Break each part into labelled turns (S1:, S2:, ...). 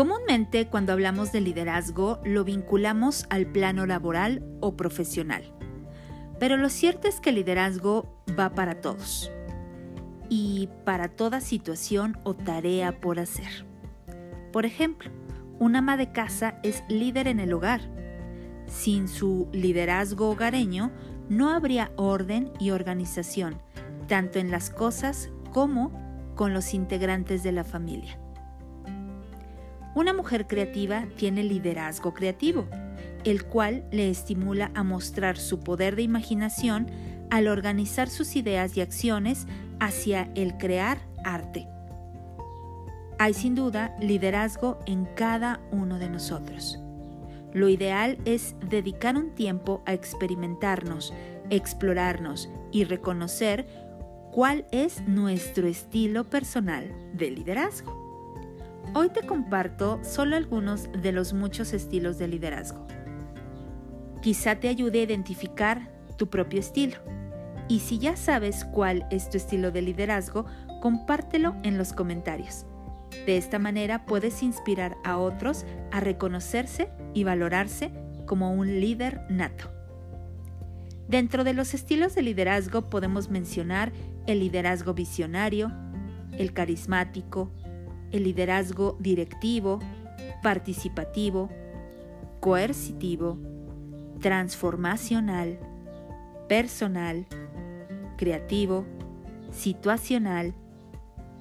S1: Comúnmente cuando hablamos de liderazgo lo vinculamos al plano laboral o profesional. Pero lo cierto es que el liderazgo va para todos y para toda situación o tarea por hacer. Por ejemplo, un ama de casa es líder en el hogar. Sin su liderazgo hogareño no habría orden y organización, tanto en las cosas como con los integrantes de la familia. Una mujer creativa tiene liderazgo creativo, el cual le estimula a mostrar su poder de imaginación al organizar sus ideas y acciones hacia el crear arte. Hay sin duda liderazgo en cada uno de nosotros. Lo ideal es dedicar un tiempo a experimentarnos, explorarnos y reconocer cuál es nuestro estilo personal de liderazgo. Hoy te comparto solo algunos de los muchos estilos de liderazgo. Quizá te ayude a identificar tu propio estilo. Y si ya sabes cuál es tu estilo de liderazgo, compártelo en los comentarios. De esta manera puedes inspirar a otros a reconocerse y valorarse como un líder nato. Dentro de los estilos de liderazgo podemos mencionar el liderazgo visionario, el carismático, el liderazgo directivo, participativo, coercitivo, transformacional, personal, creativo, situacional,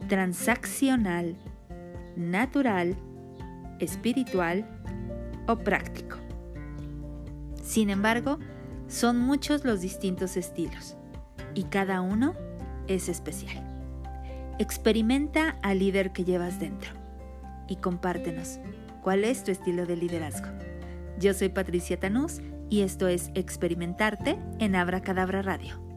S1: transaccional, natural, espiritual o práctico. Sin embargo, son muchos los distintos estilos y cada uno es especial. Experimenta al líder que llevas dentro y compártenos cuál es tu estilo de liderazgo. Yo soy Patricia Tanús y esto es Experimentarte en Abra Cadabra Radio.